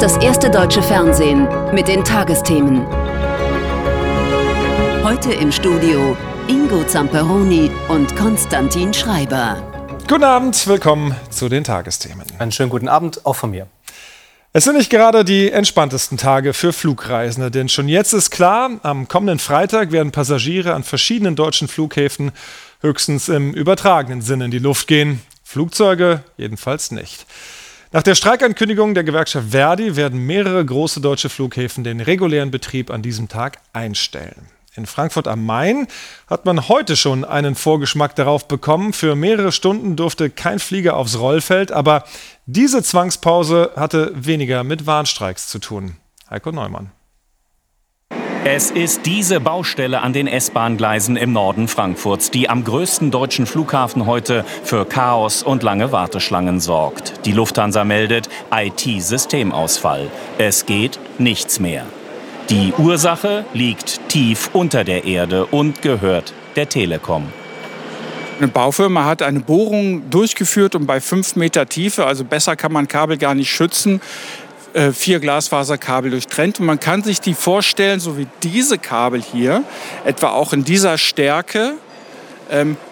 das erste deutsche Fernsehen mit den Tagesthemen. Heute im Studio Ingo Zamperoni und Konstantin Schreiber. Guten Abend, willkommen zu den Tagesthemen. Einen schönen guten Abend auch von mir. Es sind nicht gerade die entspanntesten Tage für Flugreisende, denn schon jetzt ist klar, am kommenden Freitag werden Passagiere an verschiedenen deutschen Flughäfen höchstens im übertragenen Sinne in die Luft gehen. Flugzeuge jedenfalls nicht. Nach der Streikankündigung der Gewerkschaft Verdi werden mehrere große deutsche Flughäfen den regulären Betrieb an diesem Tag einstellen. In Frankfurt am Main hat man heute schon einen Vorgeschmack darauf bekommen. Für mehrere Stunden durfte kein Flieger aufs Rollfeld, aber diese Zwangspause hatte weniger mit Warnstreiks zu tun. Heiko Neumann. Es ist diese Baustelle an den S-Bahn-Gleisen im Norden Frankfurts, die am größten deutschen Flughafen heute für Chaos und lange Warteschlangen sorgt. Die Lufthansa meldet IT-Systemausfall. Es geht nichts mehr. Die Ursache liegt tief unter der Erde und gehört der Telekom. Eine Baufirma hat eine Bohrung durchgeführt und bei fünf Meter Tiefe, also besser kann man Kabel gar nicht schützen, äh, vier Glasfaserkabel durchtrennt. Und man kann sich die vorstellen, so wie diese Kabel hier, etwa auch in dieser Stärke,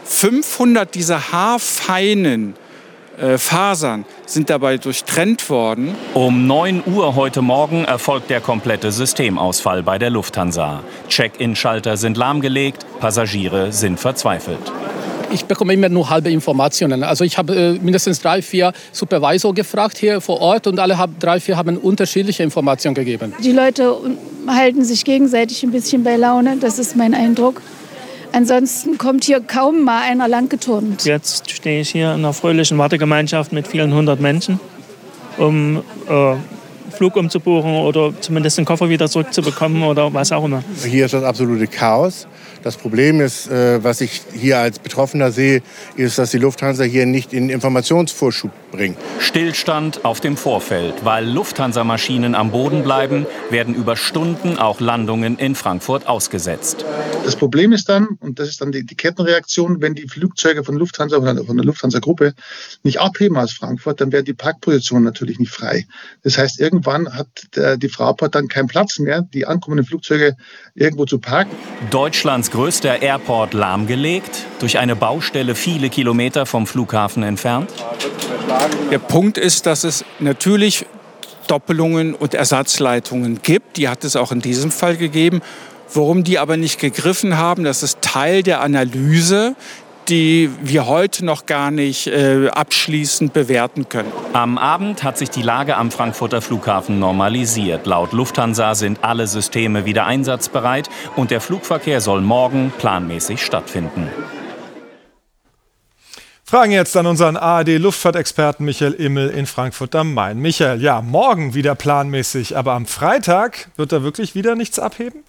500 ähm, dieser haarfeinen äh, Fasern sind dabei durchtrennt worden. Um 9 Uhr heute Morgen erfolgt der komplette Systemausfall bei der Lufthansa. Check-in-Schalter sind lahmgelegt, Passagiere sind verzweifelt ich bekomme immer nur halbe Informationen. Also ich habe äh, mindestens drei, vier Supervisor gefragt hier vor Ort und alle haben, drei, vier haben unterschiedliche Informationen gegeben. Die Leute halten sich gegenseitig ein bisschen bei Laune, das ist mein Eindruck. Ansonsten kommt hier kaum mal einer langgeturnt. Jetzt stehe ich hier in einer fröhlichen Wartegemeinschaft mit vielen hundert Menschen, um äh, Flug umzubuchen oder zumindest den Koffer wieder zurückzubekommen oder was auch immer. Hier ist das absolute Chaos. Das Problem ist, äh, was ich hier als Betroffener sehe, ist, dass die Lufthansa hier nicht in Informationsvorschub bringt. Stillstand auf dem Vorfeld. Weil Lufthansa-Maschinen am Boden bleiben, werden über Stunden auch Landungen in Frankfurt ausgesetzt. Das Problem ist dann, und das ist dann die, die Kettenreaktion, wenn die Flugzeuge von Lufthansa oder von der Lufthansa-Gruppe nicht abheben aus Frankfurt, dann werden die Parkpositionen natürlich nicht frei. Das heißt, irgendwann hat der, die Fraport dann keinen Platz mehr, die ankommenden Flugzeuge irgendwo zu parken. Deutschlands größter Airport lahmgelegt, durch eine Baustelle viele Kilometer vom Flughafen entfernt. Der Punkt ist, dass es natürlich Doppelungen und Ersatzleitungen gibt. Die hat es auch in diesem Fall gegeben. Worum die aber nicht gegriffen haben, das ist Teil der Analyse, die wir heute noch gar nicht äh, abschließend bewerten können. Am Abend hat sich die Lage am Frankfurter Flughafen normalisiert. Laut Lufthansa sind alle Systeme wieder einsatzbereit und der Flugverkehr soll morgen planmäßig stattfinden. Fragen jetzt an unseren ARD-Luftfahrtexperten Michael Immel in Frankfurt am Main. Michael, ja, morgen wieder planmäßig, aber am Freitag wird da wirklich wieder nichts abheben?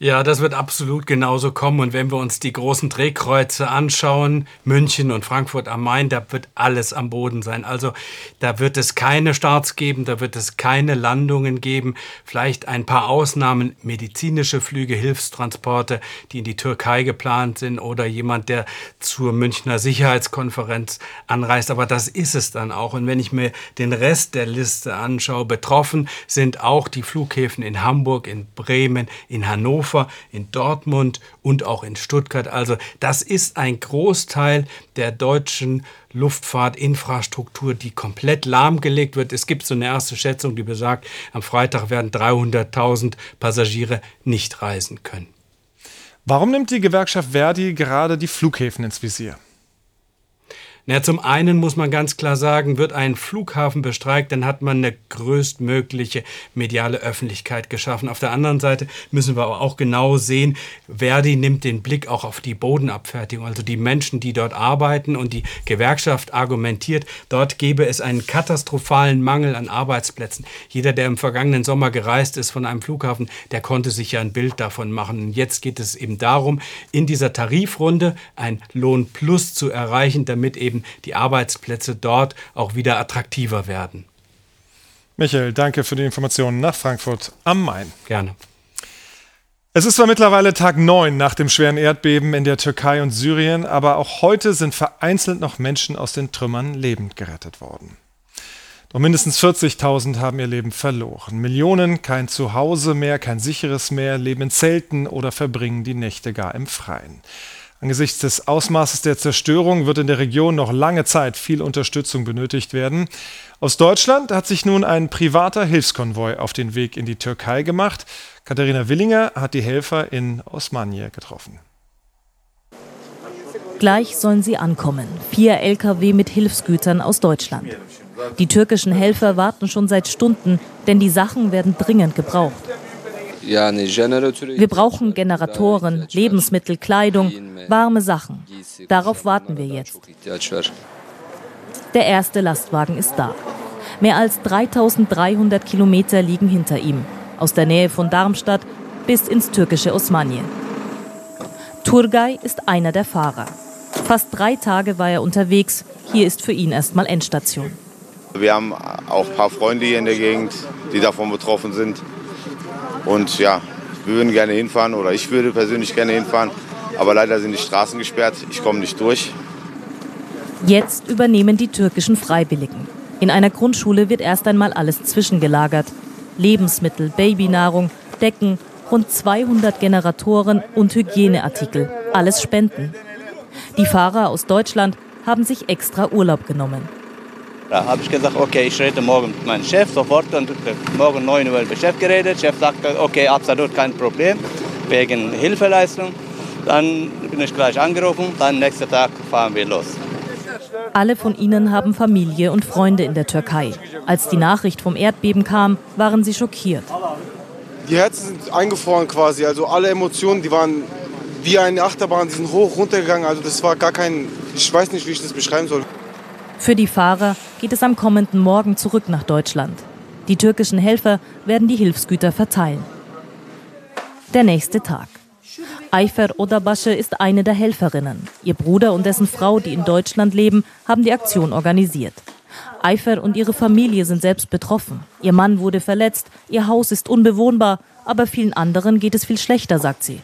Ja, das wird absolut genauso kommen. Und wenn wir uns die großen Drehkreuze anschauen, München und Frankfurt am Main, da wird alles am Boden sein. Also da wird es keine Starts geben, da wird es keine Landungen geben. Vielleicht ein paar Ausnahmen, medizinische Flüge, Hilfstransporte, die in die Türkei geplant sind oder jemand, der zur Münchner Sicherheitskonferenz anreist. Aber das ist es dann auch. Und wenn ich mir den Rest der Liste anschaue, betroffen sind auch die Flughäfen in Hamburg, in Bremen, in Hannover. Hannover, in Dortmund und auch in Stuttgart. Also das ist ein Großteil der deutschen Luftfahrtinfrastruktur, die komplett lahmgelegt wird. Es gibt so eine erste Schätzung, die besagt, am Freitag werden 300.000 Passagiere nicht reisen können. Warum nimmt die Gewerkschaft Verdi gerade die Flughäfen ins Visier? Na, zum einen muss man ganz klar sagen, wird ein Flughafen bestreikt, dann hat man eine größtmögliche mediale Öffentlichkeit geschaffen. Auf der anderen Seite müssen wir aber auch genau sehen, Verdi nimmt den Blick auch auf die Bodenabfertigung, also die Menschen, die dort arbeiten und die Gewerkschaft argumentiert, dort gäbe es einen katastrophalen Mangel an Arbeitsplätzen. Jeder, der im vergangenen Sommer gereist ist von einem Flughafen, der konnte sich ja ein Bild davon machen. Und jetzt geht es eben darum, in dieser Tarifrunde ein Lohnplus zu erreichen, damit eben eben die Arbeitsplätze dort auch wieder attraktiver werden. Michael, danke für die Informationen nach Frankfurt am Main. Gerne. Es ist zwar mittlerweile Tag 9 nach dem schweren Erdbeben in der Türkei und Syrien, aber auch heute sind vereinzelt noch Menschen aus den Trümmern lebend gerettet worden. Und mindestens 40.000 haben ihr Leben verloren. Millionen kein Zuhause mehr, kein sicheres mehr, leben in Zelten oder verbringen die Nächte gar im Freien. Angesichts des Ausmaßes der Zerstörung wird in der Region noch lange Zeit viel Unterstützung benötigt werden. Aus Deutschland hat sich nun ein privater Hilfskonvoi auf den Weg in die Türkei gemacht. Katharina Willinger hat die Helfer in Osmaniye getroffen. Gleich sollen sie ankommen. Vier Lkw mit Hilfsgütern aus Deutschland. Die türkischen Helfer warten schon seit Stunden, denn die Sachen werden dringend gebraucht. Wir brauchen Generatoren, Lebensmittel, Kleidung, warme Sachen. Darauf warten wir jetzt. Der erste Lastwagen ist da. Mehr als 3300 Kilometer liegen hinter ihm. Aus der Nähe von Darmstadt bis ins türkische Osmaniye. Turgay ist einer der Fahrer. Fast drei Tage war er unterwegs. Hier ist für ihn erstmal Endstation. Wir haben auch ein paar Freunde hier in der Gegend, die davon betroffen sind. Und ja, wir würden gerne hinfahren oder ich würde persönlich gerne hinfahren. Aber leider sind die Straßen gesperrt. Ich komme nicht durch. Jetzt übernehmen die türkischen Freiwilligen. In einer Grundschule wird erst einmal alles zwischengelagert. Lebensmittel, Babynahrung, Decken, rund 200 Generatoren und Hygieneartikel. Alles Spenden. Die Fahrer aus Deutschland haben sich extra Urlaub genommen. Da habe ich gesagt, okay, ich rede morgen mit meinem Chef sofort und morgen 9 Uhr mit dem Chef geredet. Der Chef sagte, okay, absolut kein Problem, wegen Hilfeleistung. Dann bin ich gleich angerufen, dann nächsten Tag fahren wir los. Alle von ihnen haben Familie und Freunde in der Türkei. Als die Nachricht vom Erdbeben kam, waren sie schockiert. Die Herzen sind eingefroren quasi. Also alle Emotionen, die waren wie eine Achterbahn, die sind hoch runtergegangen. Also das war gar kein, ich weiß nicht, wie ich das beschreiben soll. Für die Fahrer geht es am kommenden Morgen zurück nach Deutschland. Die türkischen Helfer werden die Hilfsgüter verteilen. Der nächste Tag. Ayfer Odabasche ist eine der Helferinnen. Ihr Bruder und dessen Frau, die in Deutschland leben, haben die Aktion organisiert. Ayfer und ihre Familie sind selbst betroffen. Ihr Mann wurde verletzt, ihr Haus ist unbewohnbar, aber vielen anderen geht es viel schlechter, sagt sie.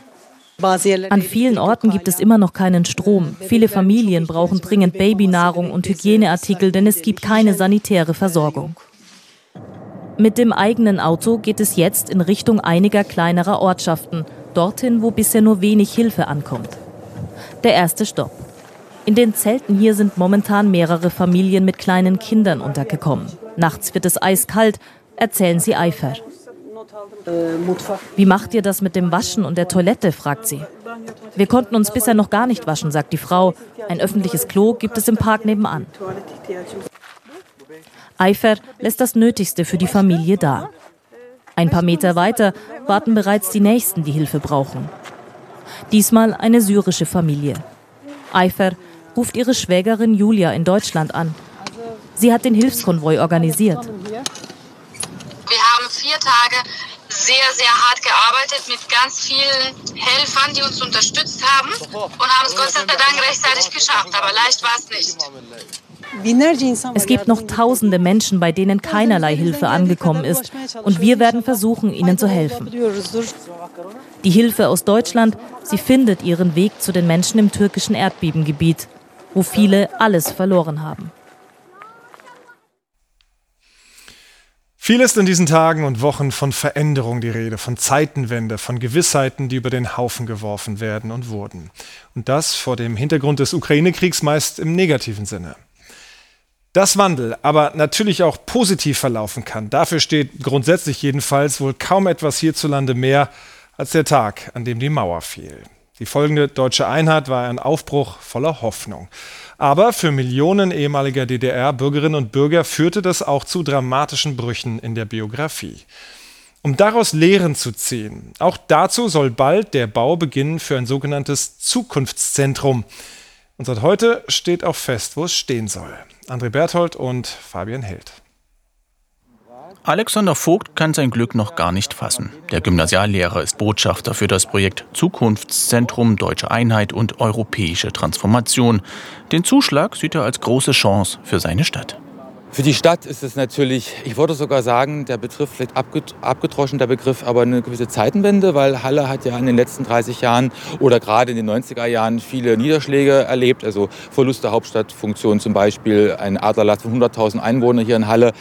An vielen Orten gibt es immer noch keinen Strom. Viele Familien brauchen dringend Babynahrung und Hygieneartikel, denn es gibt keine sanitäre Versorgung. Mit dem eigenen Auto geht es jetzt in Richtung einiger kleinerer Ortschaften, dorthin, wo bisher nur wenig Hilfe ankommt. Der erste Stopp. In den Zelten hier sind momentan mehrere Familien mit kleinen Kindern untergekommen. Nachts wird es eiskalt, erzählen sie Eifer. Wie macht ihr das mit dem Waschen und der Toilette? fragt sie. Wir konnten uns bisher noch gar nicht waschen, sagt die Frau. Ein öffentliches Klo gibt es im Park nebenan. Eifer lässt das Nötigste für die Familie da. Ein paar Meter weiter warten bereits die Nächsten, die Hilfe brauchen. Diesmal eine syrische Familie. Eifer ruft ihre Schwägerin Julia in Deutschland an. Sie hat den Hilfskonvoi organisiert. Wir haben vier Tage sehr, sehr hart gearbeitet mit ganz vielen Helfern, die uns unterstützt haben und haben es Gott sei Dank rechtzeitig geschafft. Aber leicht war es nicht. Es gibt noch tausende Menschen, bei denen keinerlei Hilfe angekommen ist. Und wir werden versuchen, ihnen zu helfen. Die Hilfe aus Deutschland, sie findet ihren Weg zu den Menschen im türkischen Erdbebengebiet, wo viele alles verloren haben. Viel ist in diesen Tagen und Wochen von Veränderung die Rede, von Zeitenwende, von Gewissheiten, die über den Haufen geworfen werden und wurden. Und das vor dem Hintergrund des Ukraine-Kriegs meist im negativen Sinne. Dass Wandel aber natürlich auch positiv verlaufen kann, dafür steht grundsätzlich jedenfalls wohl kaum etwas hierzulande mehr als der Tag, an dem die Mauer fiel. Die folgende deutsche Einheit war ein Aufbruch voller Hoffnung. Aber für Millionen ehemaliger DDR-Bürgerinnen und Bürger führte das auch zu dramatischen Brüchen in der Biografie. Um daraus Lehren zu ziehen, auch dazu soll bald der Bau beginnen für ein sogenanntes Zukunftszentrum. Und seit heute steht auch fest, wo es stehen soll. André Berthold und Fabian Held. Alexander Vogt kann sein Glück noch gar nicht fassen. Der Gymnasiallehrer ist Botschafter für das Projekt Zukunftszentrum Deutsche Einheit und Europäische Transformation. Den Zuschlag sieht er als große Chance für seine Stadt. Für die Stadt ist es natürlich, ich würde sogar sagen, der Begriff vielleicht abgedroschen, der Begriff, aber eine gewisse Zeitenwende, weil Halle hat ja in den letzten 30 Jahren oder gerade in den 90er Jahren viele Niederschläge erlebt, also Verlust der Hauptstadtfunktion zum Beispiel, ein Aderlass von 100.000 Einwohnern hier in Halle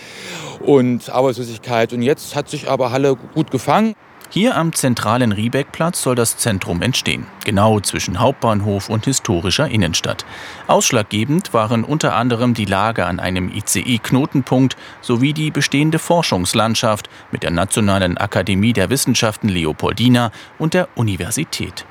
und Arbeitslosigkeit. Und jetzt hat sich aber Halle gut gefangen. Hier am zentralen Riebeckplatz soll das Zentrum entstehen, genau zwischen Hauptbahnhof und historischer Innenstadt. Ausschlaggebend waren unter anderem die Lage an einem ICE-Knotenpunkt sowie die bestehende Forschungslandschaft mit der Nationalen Akademie der Wissenschaften Leopoldina und der Universität.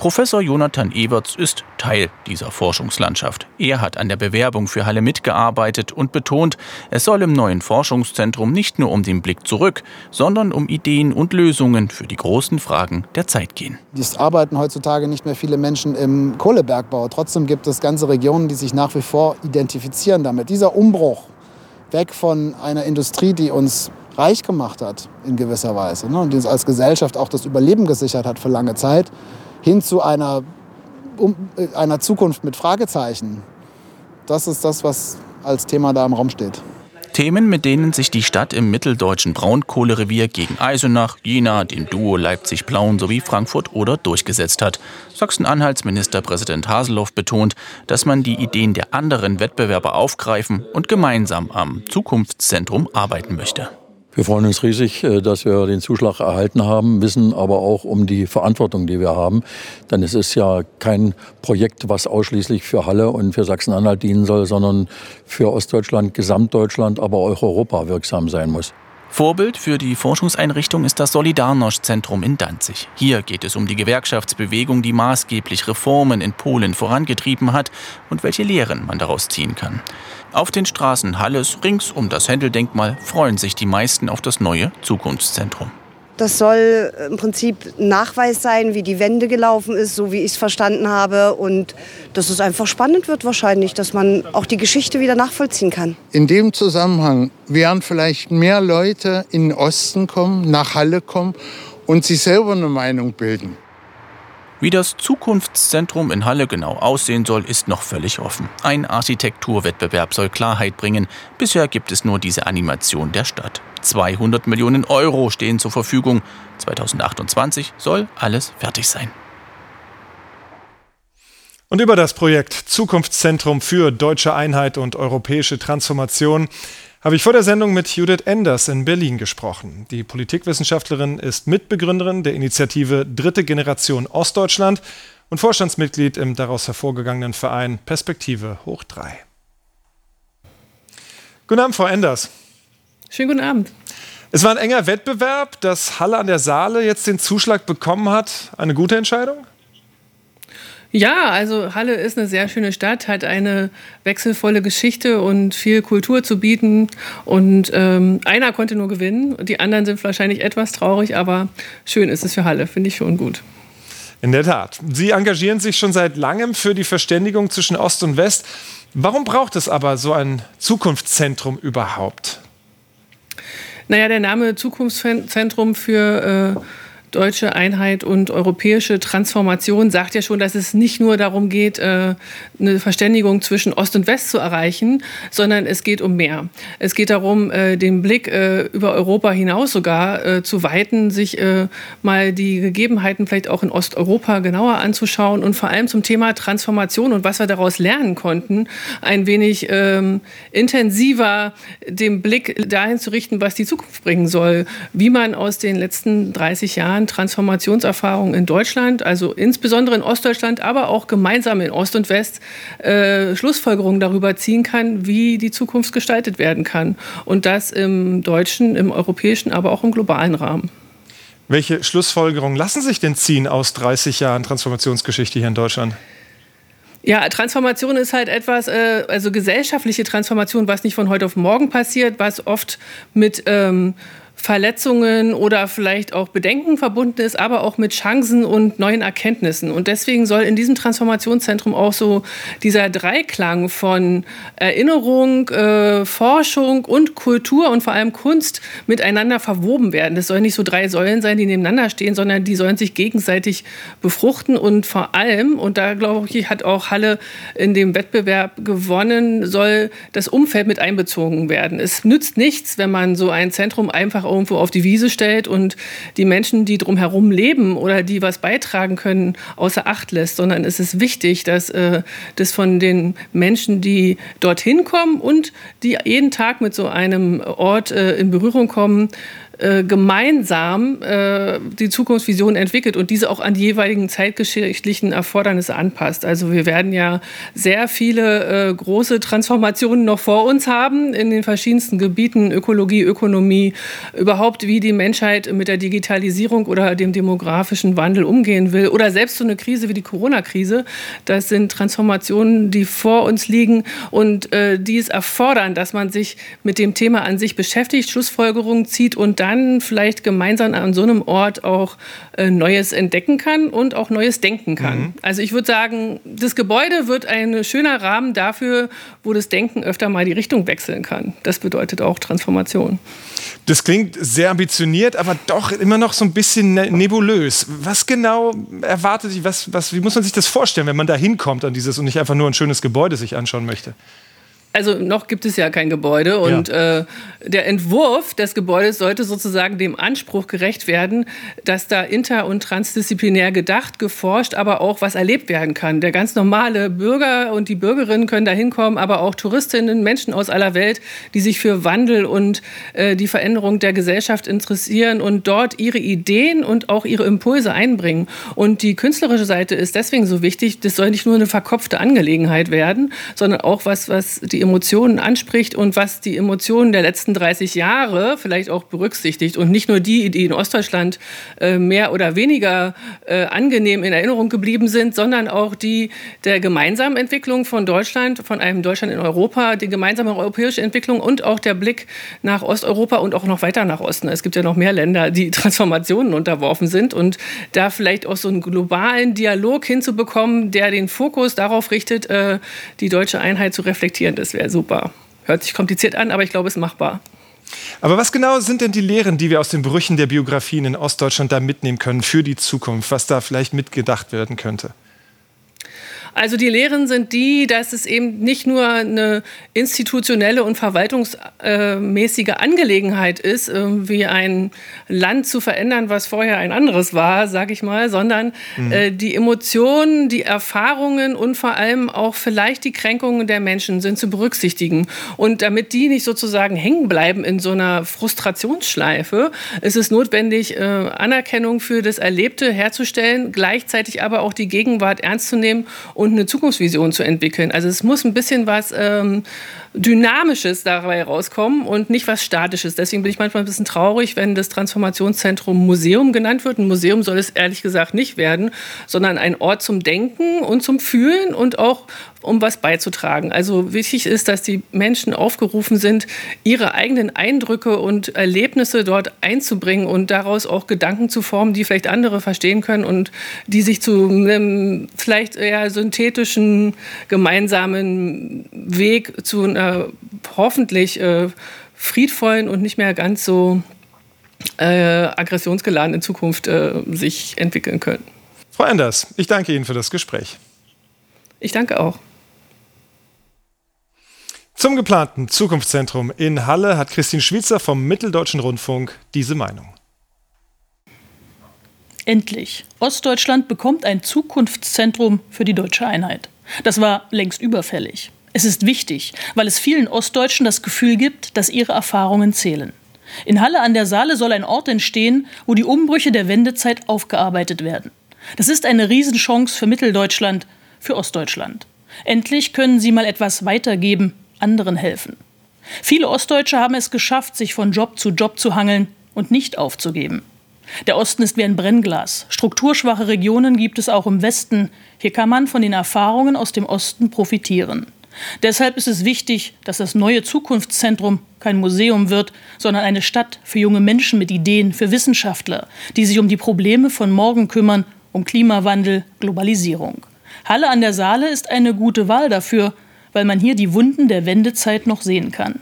Professor Jonathan Everts ist Teil dieser Forschungslandschaft. Er hat an der Bewerbung für Halle mitgearbeitet und betont, es soll im neuen Forschungszentrum nicht nur um den Blick zurück, sondern um Ideen und Lösungen für die großen Fragen der Zeit gehen. Es arbeiten heutzutage nicht mehr viele Menschen im Kohlebergbau. Trotzdem gibt es ganze Regionen, die sich nach wie vor identifizieren damit. Dieser Umbruch weg von einer Industrie, die uns reich gemacht hat in gewisser Weise ne, und die uns als Gesellschaft auch das Überleben gesichert hat für lange Zeit, hin zu einer, um, äh, einer Zukunft mit Fragezeichen. Das ist das, was als Thema da im Raum steht. Themen, mit denen sich die Stadt im mitteldeutschen Braunkohlerevier gegen Eisenach, Jena, dem Duo Leipzig-Plauen sowie Frankfurt oder durchgesetzt hat. Sachsen-Anhalts Ministerpräsident Haseloff betont, dass man die Ideen der anderen Wettbewerber aufgreifen und gemeinsam am Zukunftszentrum arbeiten möchte. Wir freuen uns riesig, äh, dass wir den Zuschlag erhalten haben, wissen aber auch um die Verantwortung, die wir haben. Denn es ist ja kein Projekt, was ausschließlich für Halle und für Sachsen-Anhalt dienen soll, sondern für Ostdeutschland, Gesamtdeutschland, aber auch Europa wirksam sein muss. Vorbild für die Forschungseinrichtung ist das Solidarność-Zentrum in Danzig. Hier geht es um die Gewerkschaftsbewegung, die maßgeblich Reformen in Polen vorangetrieben hat und welche Lehren man daraus ziehen kann. Auf den Straßen Halles rings um das Händeldenkmal freuen sich die meisten auf das neue Zukunftszentrum. Das soll im Prinzip Nachweis sein, wie die Wende gelaufen ist, so wie ich es verstanden habe. Und dass es einfach spannend wird wahrscheinlich, dass man auch die Geschichte wieder nachvollziehen kann. In dem Zusammenhang werden vielleicht mehr Leute in den Osten kommen, nach Halle kommen und sich selber eine Meinung bilden. Wie das Zukunftszentrum in Halle genau aussehen soll, ist noch völlig offen. Ein Architekturwettbewerb soll Klarheit bringen. Bisher gibt es nur diese Animation der Stadt. 200 Millionen Euro stehen zur Verfügung. 2028 soll alles fertig sein. Und über das Projekt Zukunftszentrum für deutsche Einheit und europäische Transformation habe ich vor der Sendung mit Judith Enders in Berlin gesprochen. Die Politikwissenschaftlerin ist Mitbegründerin der Initiative Dritte Generation Ostdeutschland und Vorstandsmitglied im daraus hervorgegangenen Verein Perspektive Hoch 3. Guten Abend, Frau Enders. Schönen guten Abend. Es war ein enger Wettbewerb, dass Halle an der Saale jetzt den Zuschlag bekommen hat. Eine gute Entscheidung? Ja, also Halle ist eine sehr schöne Stadt, hat eine wechselvolle Geschichte und viel Kultur zu bieten. Und ähm, einer konnte nur gewinnen. Die anderen sind wahrscheinlich etwas traurig, aber schön ist es für Halle, finde ich schon gut. In der Tat. Sie engagieren sich schon seit langem für die Verständigung zwischen Ost und West. Warum braucht es aber so ein Zukunftszentrum überhaupt? Naja, der Name Zukunftszentrum für äh, deutsche Einheit und europäische Transformation sagt ja schon, dass es nicht nur darum geht, äh, eine Verständigung zwischen Ost und West zu erreichen, sondern es geht um mehr. Es geht darum, äh, den Blick äh, über Europa hinaus sogar zu weiten, sich mal die Gegebenheiten vielleicht auch in Osteuropa genauer anzuschauen und vor allem zum Thema Transformation und was wir daraus lernen konnten, ein wenig ähm, intensiver den Blick dahin zu richten, was die Zukunft bringen soll, wie man aus den letzten 30 Jahren Jahren Transformationserfahrung in Deutschland, also insbesondere in Ostdeutschland, aber auch gemeinsam in Ost und West äh, Schlussfolgerungen darüber ziehen kann, wie die Zukunft gestaltet werden kann. Und das im deutschen, im europäischen, aber auch im globalen Rahmen. Welche Schlussfolgerungen lassen sich denn ziehen aus 30 Jahren Transformationsgeschichte hier in Deutschland? Ja, Transformation ist halt etwas, äh, also gesellschaftliche Transformation, was nicht von heute auf morgen passiert, was oft mit ähm, Verletzungen oder vielleicht auch Bedenken verbunden ist, aber auch mit Chancen und neuen Erkenntnissen. Und deswegen soll in diesem Transformationszentrum auch so dieser Dreiklang von Erinnerung, äh, Forschung und Kultur und vor allem Kunst miteinander verwoben werden. Das sollen nicht so drei Säulen sein, die nebeneinander stehen, sondern die sollen sich gegenseitig befruchten und vor allem, und da glaube ich, hat auch Halle in dem Wettbewerb gewonnen, soll das Umfeld mit einbezogen werden. Es nützt nichts, wenn man so ein Zentrum einfach irgendwo auf die Wiese stellt und die Menschen, die drumherum leben oder die was beitragen können, außer Acht lässt, sondern es ist wichtig, dass äh, das von den Menschen, die dorthin kommen und die jeden Tag mit so einem Ort äh, in Berührung kommen, äh, gemeinsam äh, die Zukunftsvision entwickelt und diese auch an die jeweiligen zeitgeschichtlichen Erfordernisse anpasst. Also wir werden ja sehr viele äh, große Transformationen noch vor uns haben in den verschiedensten Gebieten, Ökologie, Ökonomie, überhaupt wie die Menschheit mit der Digitalisierung oder dem demografischen Wandel umgehen will oder selbst so eine Krise wie die Corona-Krise. Das sind Transformationen, die vor uns liegen und äh, die es erfordern, dass man sich mit dem Thema an sich beschäftigt, Schlussfolgerungen zieht und dann dann vielleicht gemeinsam an so einem Ort auch äh, Neues entdecken kann und auch Neues denken kann. Mhm. Also ich würde sagen, das Gebäude wird ein schöner Rahmen dafür, wo das Denken öfter mal die Richtung wechseln kann. Das bedeutet auch Transformation. Das klingt sehr ambitioniert, aber doch immer noch so ein bisschen ne-, nebulös. Was genau erwartet sich, was, was, wie muss man sich das vorstellen, wenn man da hinkommt an dieses und nicht einfach nur ein schönes Gebäude sich anschauen möchte? Also noch gibt es ja kein Gebäude und ja. äh, der Entwurf des Gebäudes sollte sozusagen dem Anspruch gerecht werden, dass da inter- und transdisziplinär gedacht, geforscht, aber auch was erlebt werden kann. Der ganz normale Bürger und die Bürgerinnen können da hinkommen, aber auch Touristinnen, Menschen aus aller Welt, die sich für Wandel und äh, die Veränderung der Gesellschaft interessieren und dort ihre Ideen und auch ihre Impulse einbringen. Und die künstlerische Seite ist deswegen so wichtig, das soll nicht nur eine verkopfte Angelegenheit werden, sondern auch was, was die Emotionen anspricht und was die Emotionen der letzten 30 Jahre vielleicht auch berücksichtigt und nicht nur die, die in Ostdeutschland äh, mehr oder weniger äh, angenehm in Erinnerung geblieben sind, sondern auch die der gemeinsamen Entwicklung von Deutschland, von einem Deutschland in Europa, die gemeinsame europäische Entwicklung und auch der Blick nach Osteuropa und auch noch weiter nach Osten. Es gibt ja noch mehr Länder, die Transformationen unterworfen sind und da vielleicht auch so einen globalen Dialog hinzubekommen, der den Fokus darauf richtet, äh, die deutsche Einheit zu reflektieren. Das wäre super. Hört sich kompliziert an, aber ich glaube, es ist machbar. Aber was genau sind denn die Lehren, die wir aus den Brüchen der Biografien in Ostdeutschland da mitnehmen können für die Zukunft, was da vielleicht mitgedacht werden könnte? Also die Lehren sind die, dass es eben nicht nur eine institutionelle und verwaltungsmäßige Angelegenheit ist, wie ein Land zu verändern, was vorher ein anderes war, sage ich mal, sondern mhm. Äh, die Emotionen, die Erfahrungen und vor allem auch vielleicht die Kränkungen der Menschen sind zu berücksichtigen. Und damit die nicht sozusagen hängen bleiben in so einer Frustrationsschleife, ist es notwendig, äh, Anerkennung für das Erlebte herzustellen, gleichzeitig aber auch die Gegenwart ernst zu nehmen und eine Zukunftsvision zu entwickeln. Also es muss ein bisschen was ähm, Dynamisches dabei rauskommen und nicht was Statisches. Deswegen bin ich manchmal ein bisschen traurig, wenn das Transformationszentrum Museum genannt wird. Ein Museum soll es ehrlich gesagt nicht werden, sondern ein Ort zum Denken und zum Fühlen und auch um was beizutragen. Also wichtig ist, dass die Menschen aufgerufen sind, ihre eigenen Eindrücke und Erlebnisse dort einzubringen und daraus auch Gedanken zu formen, die vielleicht andere verstehen können und die sich zu einem vielleicht eher synthetischen gemeinsamen Weg zu einer hoffentlich äh, friedvollen und nicht mehr ganz so äh, aggressionsgeladenen Zukunft äh, sich entwickeln können. Frau Enders, ich danke Ihnen für das Gespräch. Ich danke auch. Zum geplanten Zukunftszentrum in Halle hat Christine Schwitzer vom Mitteldeutschen Rundfunk diese Meinung. Endlich. Ostdeutschland bekommt ein Zukunftszentrum für die deutsche Einheit. Das war längst überfällig. Es ist wichtig, weil es vielen Ostdeutschen das Gefühl gibt, dass ihre Erfahrungen zählen. In Halle an der Saale soll ein Ort entstehen, wo die Umbrüche der Wendezeit aufgearbeitet werden. Das ist eine Riesenchance für Mitteldeutschland, für Ostdeutschland. Endlich können sie mal etwas weitergeben, anderen helfen. Viele Ostdeutsche haben es geschafft, sich von Job zu Job zu hangeln und nicht aufzugeben. Der Osten ist wie ein Brennglas. Strukturschwache Regionen gibt es auch im Westen. Hier kann man von den Erfahrungen aus dem Osten profitieren. Deshalb ist es wichtig, dass das neue Zukunftszentrum kein Museum wird, sondern eine Stadt für junge Menschen mit Ideen, für Wissenschaftler, die sich um die Probleme von morgen kümmern, um Klimawandel, Globalisierung. Halle an der Saale ist eine gute Wahl dafür, weil man hier die Wunden der Wendezeit noch sehen kann.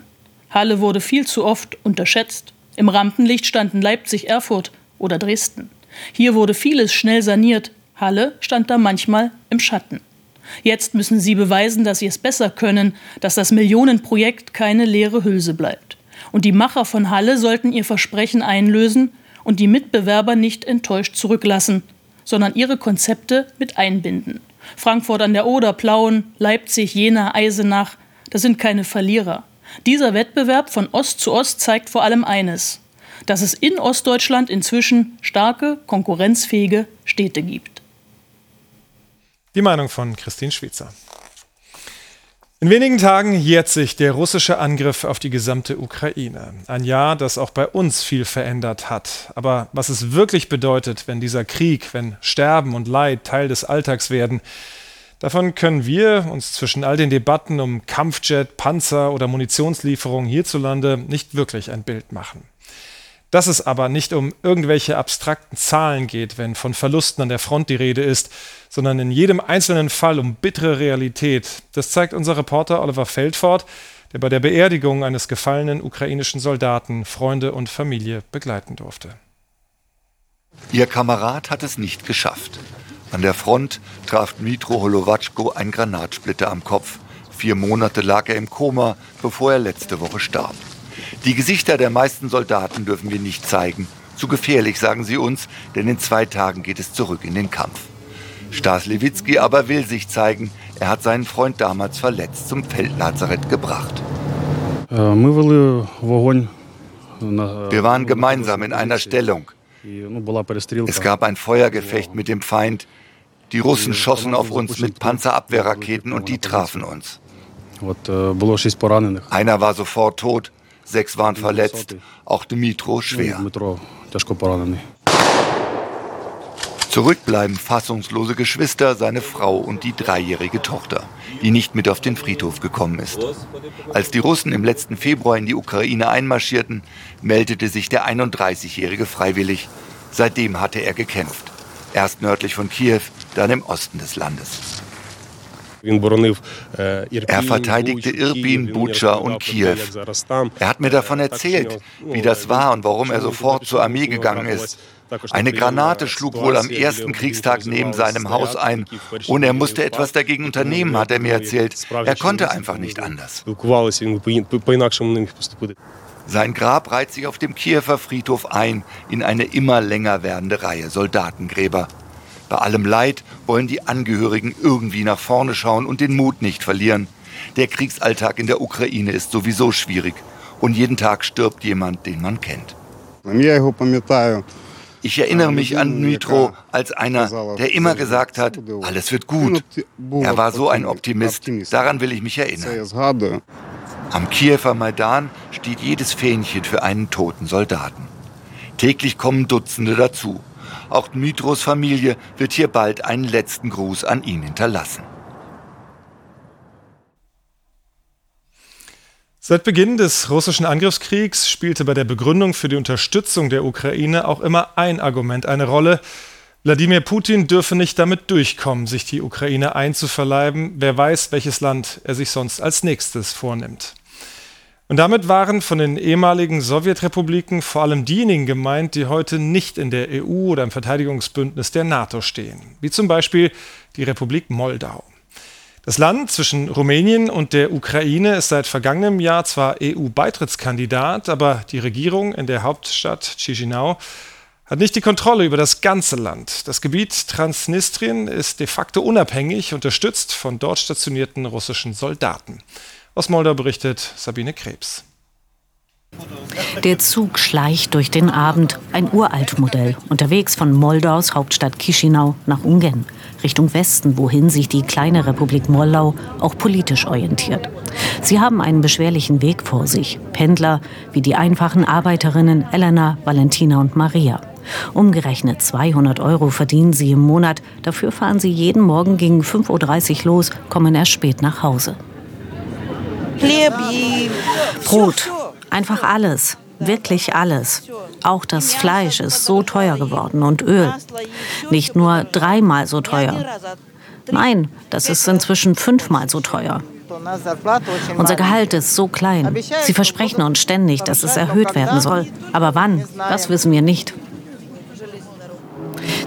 Halle wurde viel zu oft unterschätzt. Im Rampenlicht standen Leipzig, Erfurt oder Dresden. Hier wurde vieles schnell saniert. Halle stand da manchmal im Schatten. Jetzt müssen sie beweisen, dass sie es besser können, dass das Millionenprojekt keine leere Hülse bleibt. Und die Macher von Halle sollten ihr Versprechen einlösen und die Mitbewerber nicht enttäuscht zurücklassen, sondern ihre Konzepte mit einbinden. Frankfurt an der Oder, Plauen, Leipzig, Jena, Eisenach, das sind keine Verlierer. Dieser Wettbewerb von Ost zu Ost zeigt vor allem eines, dass es in Ostdeutschland inzwischen starke, konkurrenzfähige Städte gibt. Die Meinung von Christine Schwitzer. In wenigen Tagen jährt sich der russische Angriff auf die gesamte Ukraine. Ein Jahr, das auch bei uns viel verändert hat. Aber was es wirklich bedeutet, wenn dieser Krieg, wenn Sterben und Leid Teil des Alltags werden, davon können wir uns zwischen all den Debatten um Kampfjet, Panzer oder Munitionslieferungen hierzulande nicht wirklich ein Bild machen. Dass es aber nicht um irgendwelche abstrakten Zahlen geht, wenn von Verlusten an der Front die Rede ist, sondern in jedem einzelnen Fall um bittere Realität, das zeigt unser Reporter Oliver Feldfort, der bei der Beerdigung eines gefallenen ukrainischen Soldaten Freunde und Familie begleiten durfte. Ihr Kamerad hat es nicht geschafft. An der Front traf Dmitro Holowatschko ein Granatsplitter am Kopf. Vier Monate lag er im Koma, bevor er letzte Woche starb. Die Gesichter der meisten Soldaten dürfen wir nicht zeigen. Zu gefährlich, sagen sie uns, denn in zwei Tagen geht es zurück in den Kampf. Stas Lewitzki aber will sich zeigen. Er hat seinen Freund damals verletzt zum Feldlazarett gebracht. Äh, wir waren gemeinsam in einer Stellung. Es gab ein Feuergefecht mit dem Feind. Die Russen schossen auf uns mit Panzerabwehrraketen und die trafen uns. Einer war sofort tot, Sechs waren verletzt, auch Dmitro schwer. Zurück bleiben fassungslose Geschwister, seine Frau und die dreijährige Tochter, die nicht mit auf den Friedhof gekommen ist. Als die Russen im letzten Februar in die Ukraine einmarschierten, meldete sich der 31-Jährige freiwillig. Seitdem hatte er gekämpft. Erst nördlich von Kiew, dann im Osten des Landes. Er verteidigte Irpin, Bucha und Kiew. Er hat mir davon erzählt, wie das war und warum er sofort zur Armee gegangen ist. Eine Granate schlug wohl am ersten Kriegstag neben seinem Haus ein und er musste etwas dagegen unternehmen, hat er mir erzählt. Er konnte einfach nicht anders. Sein Grab reiht sich auf dem Kiewer Friedhof ein in eine immer länger werdende Reihe Soldatengräber. Bei allem Leid wollen die Angehörigen irgendwie nach vorne schauen und den Mut nicht verlieren. Der Kriegsalltag in der Ukraine ist sowieso schwierig und jeden Tag stirbt jemand, den man kennt. Ich erinnere mich an Dmitro als einer, der immer gesagt hat, alles wird gut. Er war so ein Optimist, daran will ich mich erinnern. Am Kiewer Maidan steht jedes Fähnchen für einen toten Soldaten. Täglich kommen Dutzende dazu. Auch Dmitros Familie wird hier bald einen letzten Gruß an ihn hinterlassen. Seit Beginn des russischen Angriffskriegs spielte bei der Begründung für die Unterstützung der Ukraine auch immer ein Argument eine Rolle. Wladimir Putin dürfe nicht damit durchkommen, sich die Ukraine einzuverleiben. Wer weiß, welches Land er sich sonst als nächstes vornimmt. Und damit waren von den ehemaligen Sowjetrepubliken vor allem diejenigen gemeint, die heute nicht in der EU oder im Verteidigungsbündnis der NATO stehen, wie zum Beispiel die Republik Moldau. Das Land zwischen Rumänien und der Ukraine ist seit vergangenem Jahr zwar EU-Beitrittskandidat, aber die Regierung in der Hauptstadt Chisinau hat nicht die Kontrolle über das ganze Land. Das Gebiet Transnistrien ist de facto unabhängig, unterstützt von dort stationierten russischen Soldaten. Aus Moldau berichtet Sabine Krebs. Der Zug schleicht durch den Abend, ein Uraltmodell, unterwegs von Moldaus Hauptstadt Chisinau nach Ungen, Richtung Westen, wohin sich die kleine Republik Moldau auch politisch orientiert. Sie haben einen beschwerlichen Weg vor sich, Pendler wie die einfachen Arbeiterinnen Elena, Valentina und Maria. Umgerechnet 200 Euro verdienen sie im Monat, dafür fahren sie jeden Morgen gegen 5.30 Uhr los, kommen erst spät nach Hause. Brot, einfach alles, wirklich alles. Auch das Fleisch ist so teuer geworden und Öl. Nicht nur dreimal so teuer. Nein, das ist inzwischen fünfmal so teuer. Unser Gehalt ist so klein. Sie versprechen uns ständig, dass es erhöht werden soll. Aber wann? Das wissen wir nicht.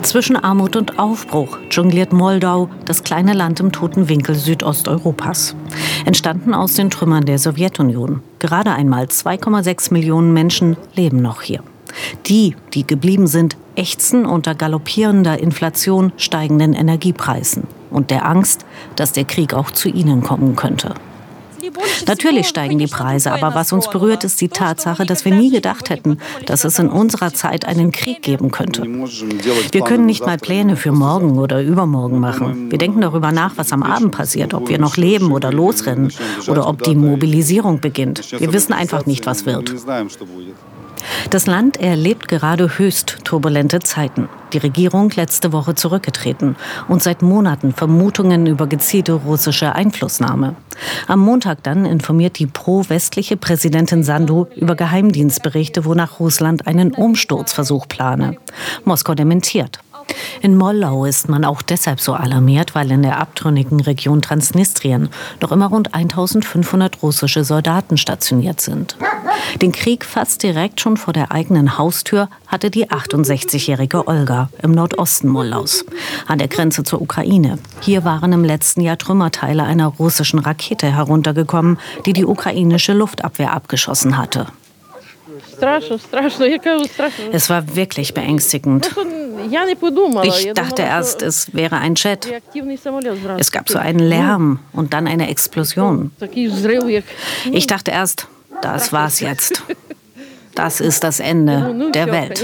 Zwischen Armut und Aufbruch jongliert Moldau, das kleine Land im toten Winkel Südosteuropas. Entstanden aus den Trümmern der Sowjetunion. Gerade einmal 2,6 Millionen Menschen leben noch hier. Die, die geblieben sind, ächzen unter galoppierender Inflation, steigenden Energiepreisen und der Angst, dass der Krieg auch zu ihnen kommen könnte. Natürlich steigen die Preise, aber was uns berührt, ist die Tatsache, dass wir nie gedacht hätten, dass es in unserer Zeit einen Krieg geben könnte. Wir können nicht mal Pläne für morgen oder übermorgen machen. Wir denken darüber nach, was am Abend passiert, ob wir noch leben oder losrennen oder ob die Mobilisierung beginnt. Wir wissen einfach nicht, was wird. Das Land erlebt gerade höchst turbulente Zeiten. Die Regierung letzte Woche zurückgetreten und seit Monaten Vermutungen über gezielte russische Einflussnahme. Am Montag dann informiert die pro-westliche Präsidentin Sandu über Geheimdienstberichte, wonach Russland einen Umsturzversuch plane. Moskau dementiert. In Mollau ist man auch deshalb so alarmiert, weil in der abtrünnigen Region Transnistrien noch immer rund 1500 russische Soldaten stationiert sind. Den Krieg fast direkt schon vor der eigenen Haustür hatte die 68-jährige Olga im Nordosten Mollaus, an der Grenze zur Ukraine. Hier waren im letzten Jahr Trümmerteile einer russischen Rakete heruntergekommen, die die ukrainische Luftabwehr abgeschossen hatte. Es war wirklich beängstigend. Ich dachte erst, es wäre ein Jet. Es gab so einen Lärm und dann eine Explosion. Ich dachte erst, das war's jetzt. Das ist das Ende der Welt.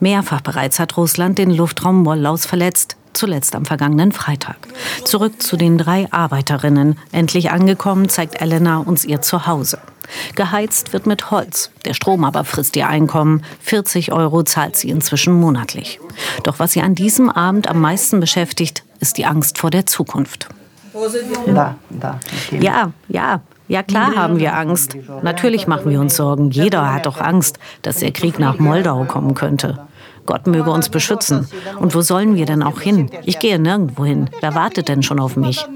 Mehrfach bereits hat Russland den Luftraum Mollaus verletzt, zuletzt am vergangenen Freitag. Zurück zu den drei Arbeiterinnen. Endlich angekommen, zeigt Elena uns ihr Zuhause. Geheizt wird mit Holz. Der Strom aber frisst ihr Einkommen. 40 Euro zahlt sie inzwischen monatlich. Doch was sie an diesem Abend am meisten beschäftigt, ist die Angst vor der Zukunft. Ja, ja, ja klar haben wir Angst. Natürlich machen wir uns Sorgen. Jeder hat doch Angst, dass der Krieg nach Moldau kommen könnte. Gott möge uns beschützen. Und wo sollen wir denn auch hin? Ich gehe nirgendwo hin. Wer wartet denn schon auf mich?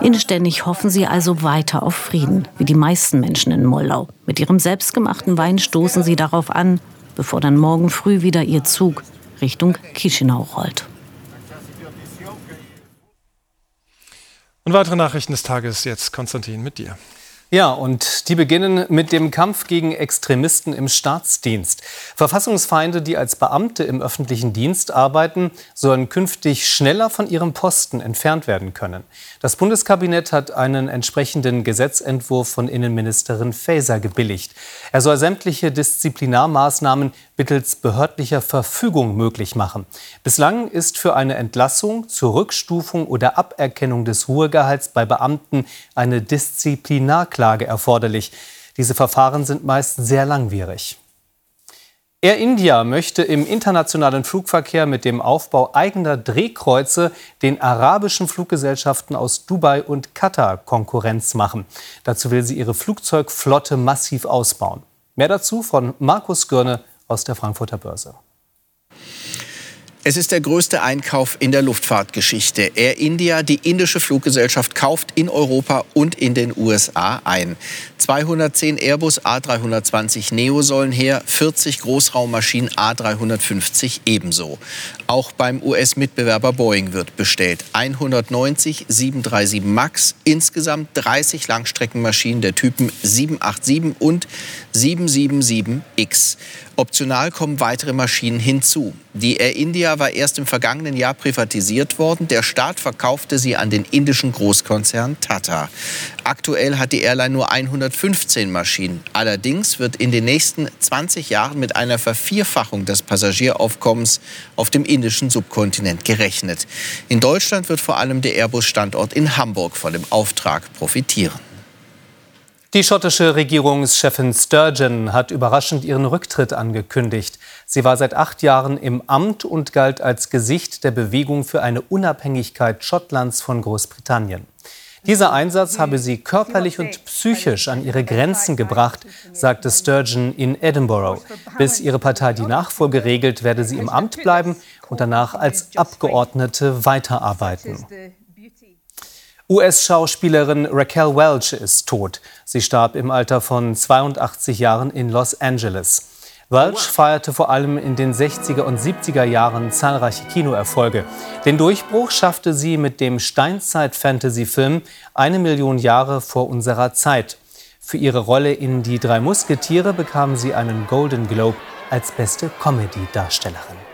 Inständig hoffen sie also weiter auf Frieden, wie die meisten Menschen in Moldau. Mit ihrem selbstgemachten Wein stoßen sie darauf an, bevor dann morgen früh wieder ihr Zug Richtung Chisinau rollt. Und weitere Nachrichten des Tages jetzt, Konstantin, mit dir. Ja, und die beginnen mit dem Kampf gegen Extremisten im Staatsdienst. Verfassungsfeinde, die als Beamte im öffentlichen Dienst arbeiten, sollen künftig schneller von ihrem Posten entfernt werden können. Das Bundeskabinett hat einen entsprechenden Gesetzentwurf von Innenministerin Faeser gebilligt. Er soll sämtliche Disziplinarmaßnahmen mittels behördlicher Verfügung möglich machen. Bislang ist für eine Entlassung, Zurückstufung oder Aberkennung des Ruhegehalts bei Beamten eine Disziplinarklage erforderlich. Diese Verfahren sind meist sehr langwierig. Air India möchte im internationalen Flugverkehr mit dem Aufbau eigener Drehkreuze den arabischen Fluggesellschaften aus Dubai und Katar Konkurrenz machen. Dazu will sie ihre Flugzeugflotte massiv ausbauen. Mehr dazu von Markus Görne aus der Frankfurter Börse. Es ist der größte Einkauf in der Luftfahrtgeschichte. Air India, die indische Fluggesellschaft, kauft in Europa und in den USA ein. 210 Airbus A320 Neo sollen her, 40 Großraummaschinen A350 ebenso. Auch beim US-Mitbewerber Boeing wird bestellt. 190 737 MAX, insgesamt 30 Langstreckenmaschinen der Typen 787 und 777X. Optional kommen weitere Maschinen hinzu. Die Air India war erst im vergangenen Jahr privatisiert worden. Der Staat verkaufte sie an den indischen Großkonzern Tata. Aktuell hat die Airline nur 115 Maschinen. Allerdings wird in den nächsten 20 Jahren mit einer Vervierfachung des Passagieraufkommens auf dem indischen Subkontinent gerechnet. In Deutschland wird vor allem der Airbus-Standort in Hamburg von dem Auftrag profitieren. Die schottische Regierungschefin Sturgeon hat überraschend ihren Rücktritt angekündigt. Sie war seit acht Jahren im Amt und galt als Gesicht der Bewegung für eine Unabhängigkeit Schottlands von Großbritannien. Dieser Einsatz habe sie körperlich und psychisch an ihre Grenzen gebracht, sagte Sturgeon in Edinburgh. Bis ihre Partei die Nachfolge regelt, werde sie im Amt bleiben und danach als Abgeordnete weiterarbeiten. US-Schauspielerin Raquel Welch ist tot. Sie starb im Alter von 82 Jahren in Los Angeles. Welch feierte vor allem in den 60er und 70er Jahren zahlreiche Kinoerfolge. Den Durchbruch schaffte sie mit dem Steinzeit-Fantasy-Film Eine Million Jahre vor unserer Zeit. Für ihre Rolle in Die drei Musketiere bekam sie einen Golden Globe als beste Comedy-Darstellerin.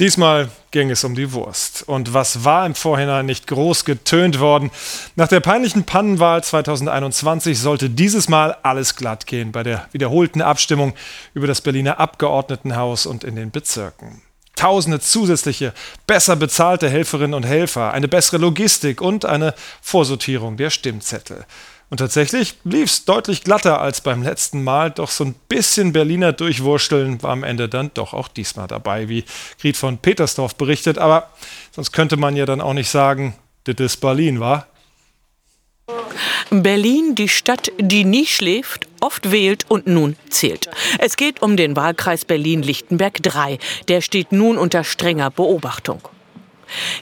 Diesmal ging es um die Wurst. Und was war im Vorhinein nicht groß getönt worden? Nach der peinlichen Pannenwahl 2021 sollte dieses Mal alles glatt gehen bei der wiederholten Abstimmung über das Berliner Abgeordnetenhaus und in den Bezirken. Tausende zusätzliche, besser bezahlte Helferinnen und Helfer, eine bessere Logistik und eine Vorsortierung der Stimmzettel. Und tatsächlich lief es deutlich glatter als beim letzten Mal, doch so ein bisschen Berliner Durchwursteln war am Ende dann doch auch diesmal dabei, wie Griet von Petersdorf berichtet. Aber sonst könnte man ja dann auch nicht sagen, das ist Berlin, war. Berlin, die Stadt, die nie schläft, oft wählt und nun zählt. Es geht um den Wahlkreis Berlin-Lichtenberg 3. Der steht nun unter strenger Beobachtung.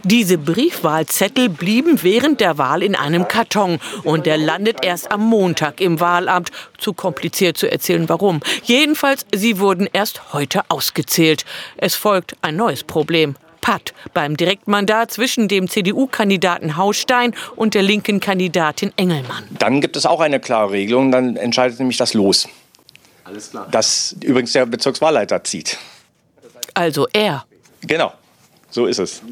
Diese Briefwahlzettel blieben während der Wahl in einem Karton und der landet erst am Montag im Wahlamt. Zu kompliziert zu erzählen, warum. Jedenfalls, sie wurden erst heute ausgezählt. Es folgt ein neues Problem. Patt beim Direktmandat zwischen dem CDU-Kandidaten Haustein und der linken Kandidatin Engelmann. Dann gibt es auch eine klare Regelung, dann entscheidet nämlich das Los. Alles klar. Das übrigens der Bezirkswahlleiter zieht. Also er. Genau, so ist es.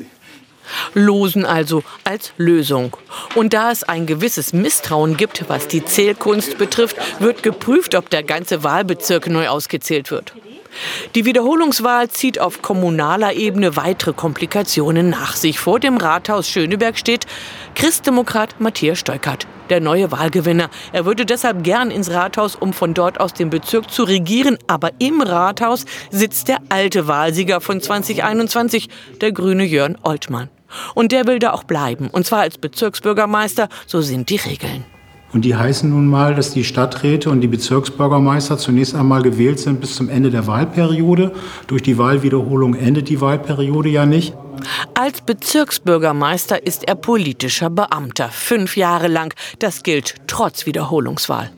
Losen also als Lösung. Und da es ein gewisses Misstrauen gibt, was die Zählkunst betrifft, wird geprüft, ob der ganze Wahlbezirk neu ausgezählt wird. Die Wiederholungswahl zieht auf kommunaler Ebene weitere Komplikationen nach sich. Vor dem Rathaus Schöneberg steht Christdemokrat Matthias Steukert, der neue Wahlgewinner. Er würde deshalb gern ins Rathaus, um von dort aus den Bezirk zu regieren. Aber im Rathaus sitzt der alte Wahlsieger von 2021, der grüne Jörn Oltmann. Und der will da auch bleiben. Und zwar als Bezirksbürgermeister. So sind die Regeln. Und die heißen nun mal, dass die Stadträte und die Bezirksbürgermeister zunächst einmal gewählt sind bis zum Ende der Wahlperiode. Durch die Wahlwiederholung endet die Wahlperiode ja nicht. Als Bezirksbürgermeister ist er politischer Beamter, fünf Jahre lang. Das gilt trotz Wiederholungswahl.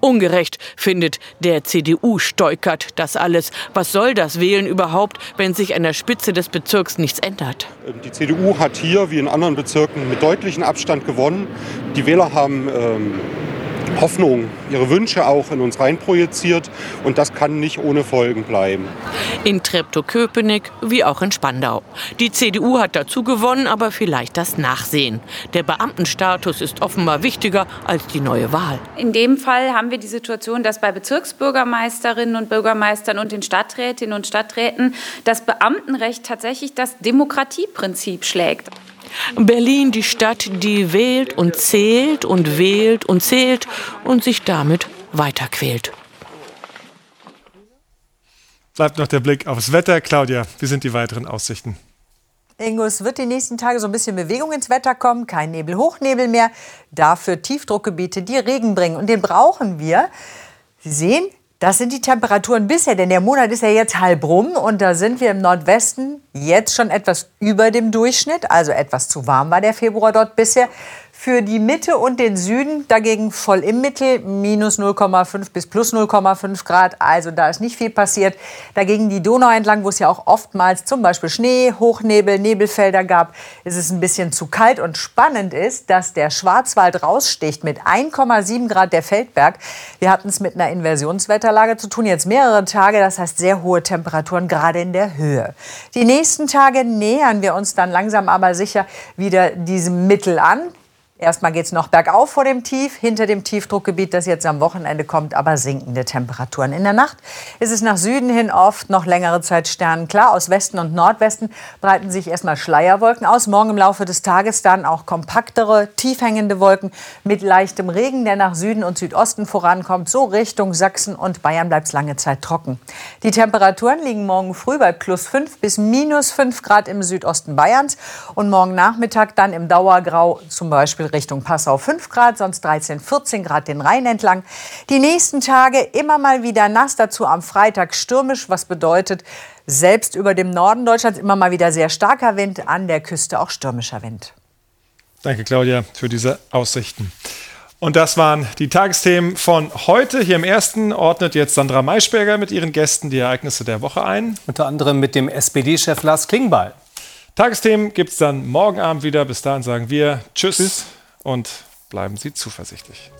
Ungerecht findet der CDU Steukert das alles. Was soll das Wählen überhaupt, wenn sich an der Spitze des Bezirks nichts ändert? Die CDU hat hier wie in anderen Bezirken mit deutlichem Abstand gewonnen. Die Wähler haben ähm, Hoffnung, ihre Wünsche auch in uns reinprojiziert. Und das kann nicht ohne Folgen bleiben. In Treptow-Köpenick wie auch in Spandau. Die CDU hat dazu gewonnen, aber vielleicht das Nachsehen. Der Beamtenstatus ist offenbar wichtiger als die neue Wahl. In dem Fall haben wir die Situation, dass bei Bezirksbürgermeisterinnen und Bürgermeistern und den Stadträtinnen und Stadträten das Beamtenrecht tatsächlich das Demokratieprinzip schlägt. Berlin die Stadt, die wählt und zählt und wählt und zählt und sich damit weiterquält. Bleibt noch der Blick aufs Wetter. Claudia, wie sind die weiteren Aussichten? Ingo, es wird die nächsten Tage so ein bisschen Bewegung ins Wetter kommen. Kein Nebel, Hochnebel mehr. Dafür Tiefdruckgebiete, die Regen bringen. Und den brauchen wir. Sie sehen, das sind die Temperaturen bisher, denn der Monat ist ja jetzt halb rum und da sind wir im Nordwesten jetzt schon etwas über dem Durchschnitt, also etwas zu warm war der Februar dort bisher. Für die Mitte und den Süden dagegen voll im Mittel, minus 0,5 bis plus 0,5 Grad. Also da ist nicht viel passiert. Dagegen die Donau entlang, wo es ja auch oftmals zum Beispiel Schnee, Hochnebel, Nebelfelder gab, ist es ein bisschen zu kalt. Und spannend ist, dass der Schwarzwald raussticht mit 1,7 Grad der Feldberg. Wir hatten es mit einer Inversionswetterlage zu tun, jetzt mehrere Tage. Das heißt sehr hohe Temperaturen, gerade in der Höhe. Die nächsten Tage nähern wir uns dann langsam aber sicher wieder diesem Mittel an. Erstmal geht es noch bergauf vor dem Tief, hinter dem Tiefdruckgebiet, das jetzt am Wochenende kommt, aber sinkende Temperaturen. In der Nacht ist es nach Süden hin oft noch längere Zeit sternenklar. Aus Westen und Nordwesten breiten sich erstmal Schleierwolken aus. Morgen im Laufe des Tages dann auch kompaktere, tief hängende Wolken mit leichtem Regen, der nach Süden und Südosten vorankommt. So Richtung Sachsen und Bayern bleibt es lange Zeit trocken. Die Temperaturen liegen morgen früh bei plus 5 bis minus 5 Grad im Südosten Bayerns und morgen Nachmittag dann im Dauergrau zum Beispiel Richtung Passau 5 Grad, sonst 13, 14 Grad den Rhein entlang. Die nächsten Tage immer mal wieder nass, dazu am Freitag stürmisch, was bedeutet, selbst über dem Norden Deutschlands immer mal wieder sehr starker Wind, an der Küste auch stürmischer Wind. Danke, Claudia, für diese Aussichten. Und das waren die Tagesthemen von heute. Hier im ersten ordnet jetzt Sandra Maischberger mit ihren Gästen die Ereignisse der Woche ein. Unter anderem mit dem SPD-Chef Lars Klingbeil. Tagesthemen gibt es dann morgen Abend wieder. Bis dahin sagen wir Tschüss. Tschüss und bleiben Sie zuversichtlich.